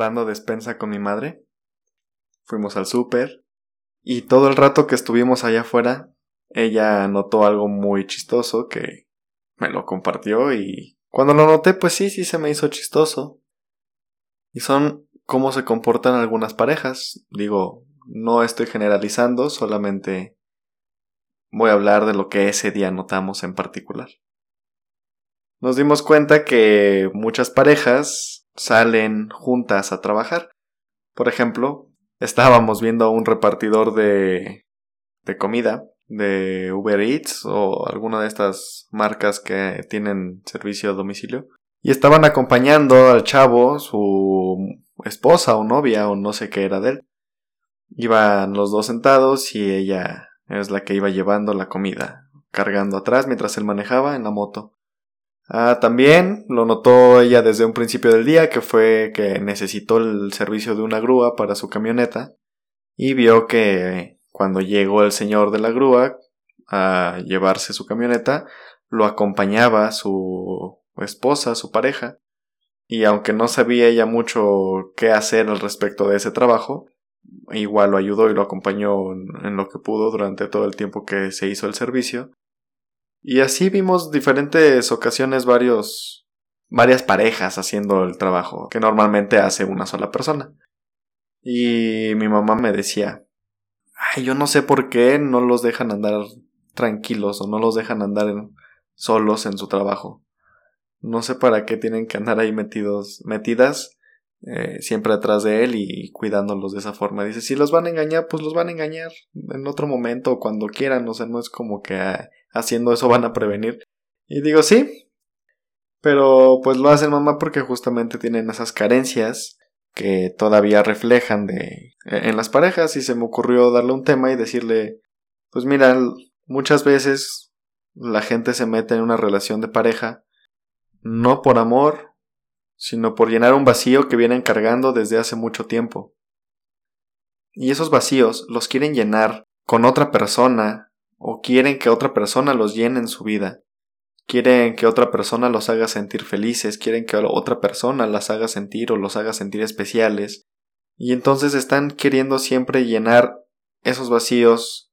comprando despensa con mi madre. Fuimos al súper. Y todo el rato que estuvimos allá afuera, ella notó algo muy chistoso que me lo compartió y cuando lo noté pues sí, sí se me hizo chistoso. Y son cómo se comportan algunas parejas. Digo, no estoy generalizando, solamente voy a hablar de lo que ese día notamos en particular. Nos dimos cuenta que muchas parejas salen juntas a trabajar. Por ejemplo, estábamos viendo a un repartidor de, de comida de Uber Eats o alguna de estas marcas que tienen servicio a domicilio. Y estaban acompañando al chavo, su esposa o novia o no sé qué era de él. Iban los dos sentados y ella es la que iba llevando la comida, cargando atrás mientras él manejaba en la moto. Ah, también lo notó ella desde un principio del día, que fue que necesitó el servicio de una grúa para su camioneta, y vio que cuando llegó el señor de la grúa a llevarse su camioneta, lo acompañaba su esposa, su pareja, y aunque no sabía ella mucho qué hacer al respecto de ese trabajo, igual lo ayudó y lo acompañó en lo que pudo durante todo el tiempo que se hizo el servicio. Y así vimos diferentes ocasiones varios varias parejas haciendo el trabajo que normalmente hace una sola persona. Y mi mamá me decía, ay, yo no sé por qué no los dejan andar tranquilos o no los dejan andar solos en su trabajo. No sé para qué tienen que andar ahí metidos, metidas eh, siempre atrás de él y cuidándolos de esa forma. Dice, si los van a engañar, pues los van a engañar en otro momento o cuando quieran. O sea, no es como que ah, haciendo eso van a prevenir. Y digo, sí. Pero pues lo hacen mamá porque justamente tienen esas carencias que todavía reflejan de e, en las parejas y se me ocurrió darle un tema y decirle pues mira muchas veces la gente se mete en una relación de pareja no por amor sino por llenar un vacío que vienen cargando desde hace mucho tiempo y esos vacíos los quieren llenar con otra persona o quieren que otra persona los llene en su vida quieren que otra persona los haga sentir felices, quieren que otra persona las haga sentir o los haga sentir especiales, y entonces están queriendo siempre llenar esos vacíos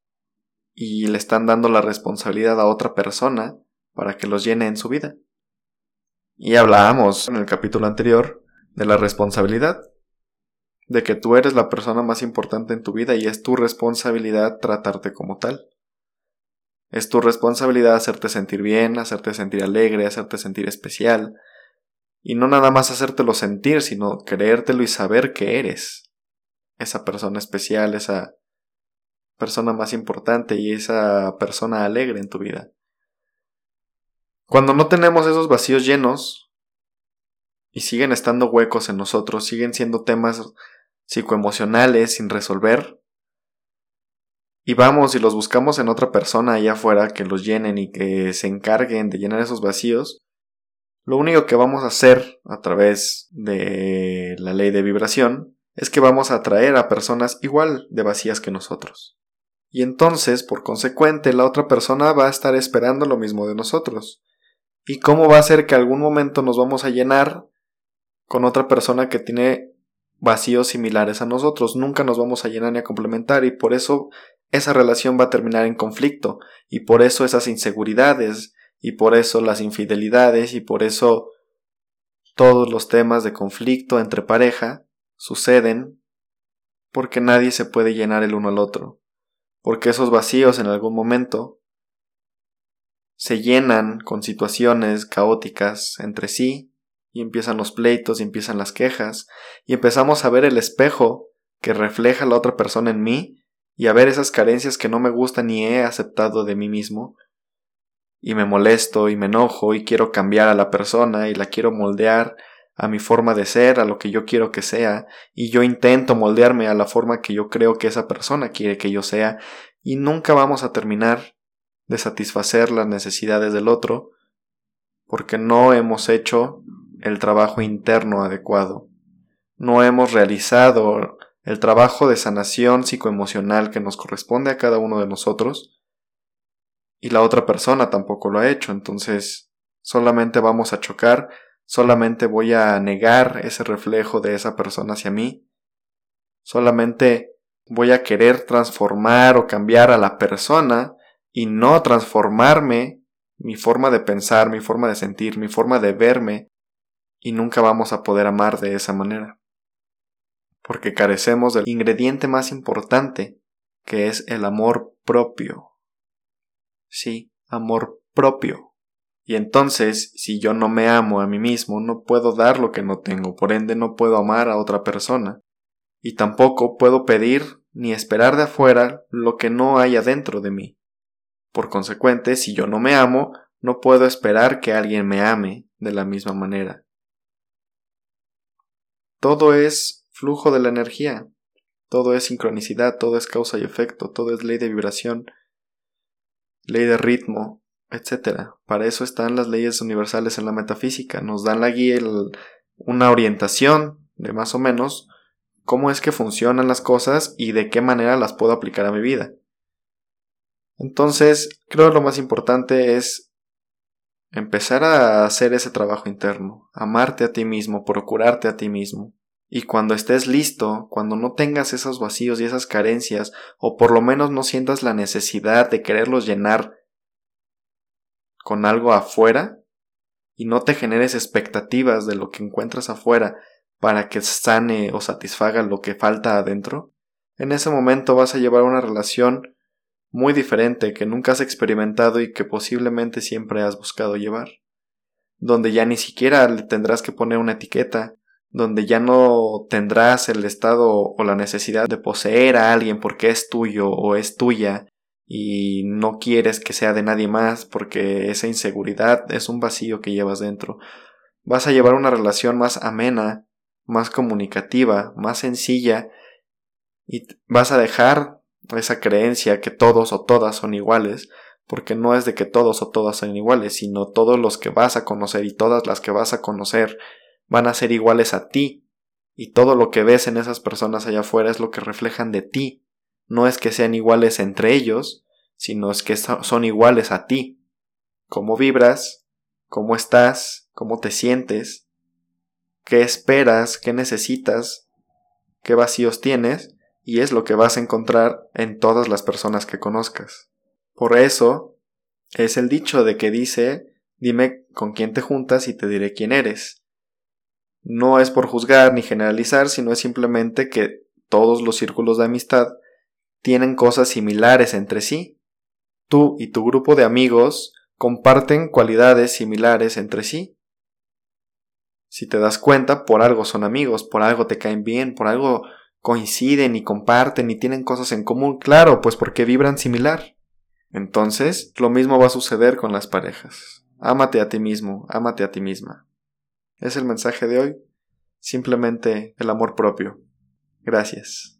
y le están dando la responsabilidad a otra persona para que los llene en su vida. Y hablábamos en el capítulo anterior de la responsabilidad, de que tú eres la persona más importante en tu vida y es tu responsabilidad tratarte como tal. Es tu responsabilidad hacerte sentir bien, hacerte sentir alegre, hacerte sentir especial. Y no nada más hacértelo sentir, sino creértelo y saber que eres esa persona especial, esa persona más importante y esa persona alegre en tu vida. Cuando no tenemos esos vacíos llenos y siguen estando huecos en nosotros, siguen siendo temas psicoemocionales sin resolver, y vamos y los buscamos en otra persona allá afuera que los llenen y que se encarguen de llenar esos vacíos, lo único que vamos a hacer a través de la ley de vibración es que vamos a atraer a personas igual de vacías que nosotros. Y entonces, por consecuente, la otra persona va a estar esperando lo mismo de nosotros. ¿Y cómo va a ser que algún momento nos vamos a llenar con otra persona que tiene vacíos similares a nosotros? Nunca nos vamos a llenar ni a complementar y por eso esa relación va a terminar en conflicto y por eso esas inseguridades y por eso las infidelidades y por eso todos los temas de conflicto entre pareja suceden porque nadie se puede llenar el uno al otro, porque esos vacíos en algún momento se llenan con situaciones caóticas entre sí y empiezan los pleitos y empiezan las quejas y empezamos a ver el espejo que refleja la otra persona en mí y a ver esas carencias que no me gustan ni he aceptado de mí mismo, y me molesto y me enojo y quiero cambiar a la persona y la quiero moldear a mi forma de ser, a lo que yo quiero que sea, y yo intento moldearme a la forma que yo creo que esa persona quiere que yo sea, y nunca vamos a terminar de satisfacer las necesidades del otro, porque no hemos hecho el trabajo interno adecuado, no hemos realizado el trabajo de sanación psicoemocional que nos corresponde a cada uno de nosotros y la otra persona tampoco lo ha hecho, entonces solamente vamos a chocar solamente voy a negar ese reflejo de esa persona hacia mí, solamente voy a querer transformar o cambiar a la persona y no transformarme, mi forma de pensar, mi forma de sentir, mi forma de verme, y nunca vamos a poder amar de esa manera. Porque carecemos del ingrediente más importante, que es el amor propio. Sí, amor propio. Y entonces, si yo no me amo a mí mismo, no puedo dar lo que no tengo, por ende no puedo amar a otra persona. Y tampoco puedo pedir ni esperar de afuera lo que no hay adentro de mí. Por consecuente, si yo no me amo, no puedo esperar que alguien me ame de la misma manera. Todo es flujo de la energía, todo es sincronicidad, todo es causa y efecto, todo es ley de vibración, ley de ritmo, etc. Para eso están las leyes universales en la metafísica, nos dan la guía, una orientación de más o menos cómo es que funcionan las cosas y de qué manera las puedo aplicar a mi vida. Entonces, creo que lo más importante es empezar a hacer ese trabajo interno, amarte a ti mismo, procurarte a ti mismo. Y cuando estés listo, cuando no tengas esos vacíos y esas carencias, o por lo menos no sientas la necesidad de quererlos llenar con algo afuera, y no te generes expectativas de lo que encuentras afuera, para que sane o satisfaga lo que falta adentro, en ese momento vas a llevar una relación muy diferente que nunca has experimentado y que posiblemente siempre has buscado llevar, donde ya ni siquiera le tendrás que poner una etiqueta, donde ya no tendrás el estado o la necesidad de poseer a alguien porque es tuyo o es tuya y no quieres que sea de nadie más porque esa inseguridad es un vacío que llevas dentro. Vas a llevar una relación más amena, más comunicativa, más sencilla, y vas a dejar esa creencia que todos o todas son iguales, porque no es de que todos o todas son iguales, sino todos los que vas a conocer y todas las que vas a conocer van a ser iguales a ti, y todo lo que ves en esas personas allá afuera es lo que reflejan de ti. No es que sean iguales entre ellos, sino es que son iguales a ti. Cómo vibras, cómo estás, cómo te sientes, qué esperas, qué necesitas, qué vacíos tienes, y es lo que vas a encontrar en todas las personas que conozcas. Por eso es el dicho de que dice dime con quién te juntas y te diré quién eres. No es por juzgar ni generalizar, sino es simplemente que todos los círculos de amistad tienen cosas similares entre sí. Tú y tu grupo de amigos comparten cualidades similares entre sí. Si te das cuenta, por algo son amigos, por algo te caen bien, por algo coinciden y comparten y tienen cosas en común, claro, pues porque vibran similar. Entonces, lo mismo va a suceder con las parejas. Ámate a ti mismo, ámate a ti misma. Es el mensaje de hoy. Simplemente el amor propio. Gracias.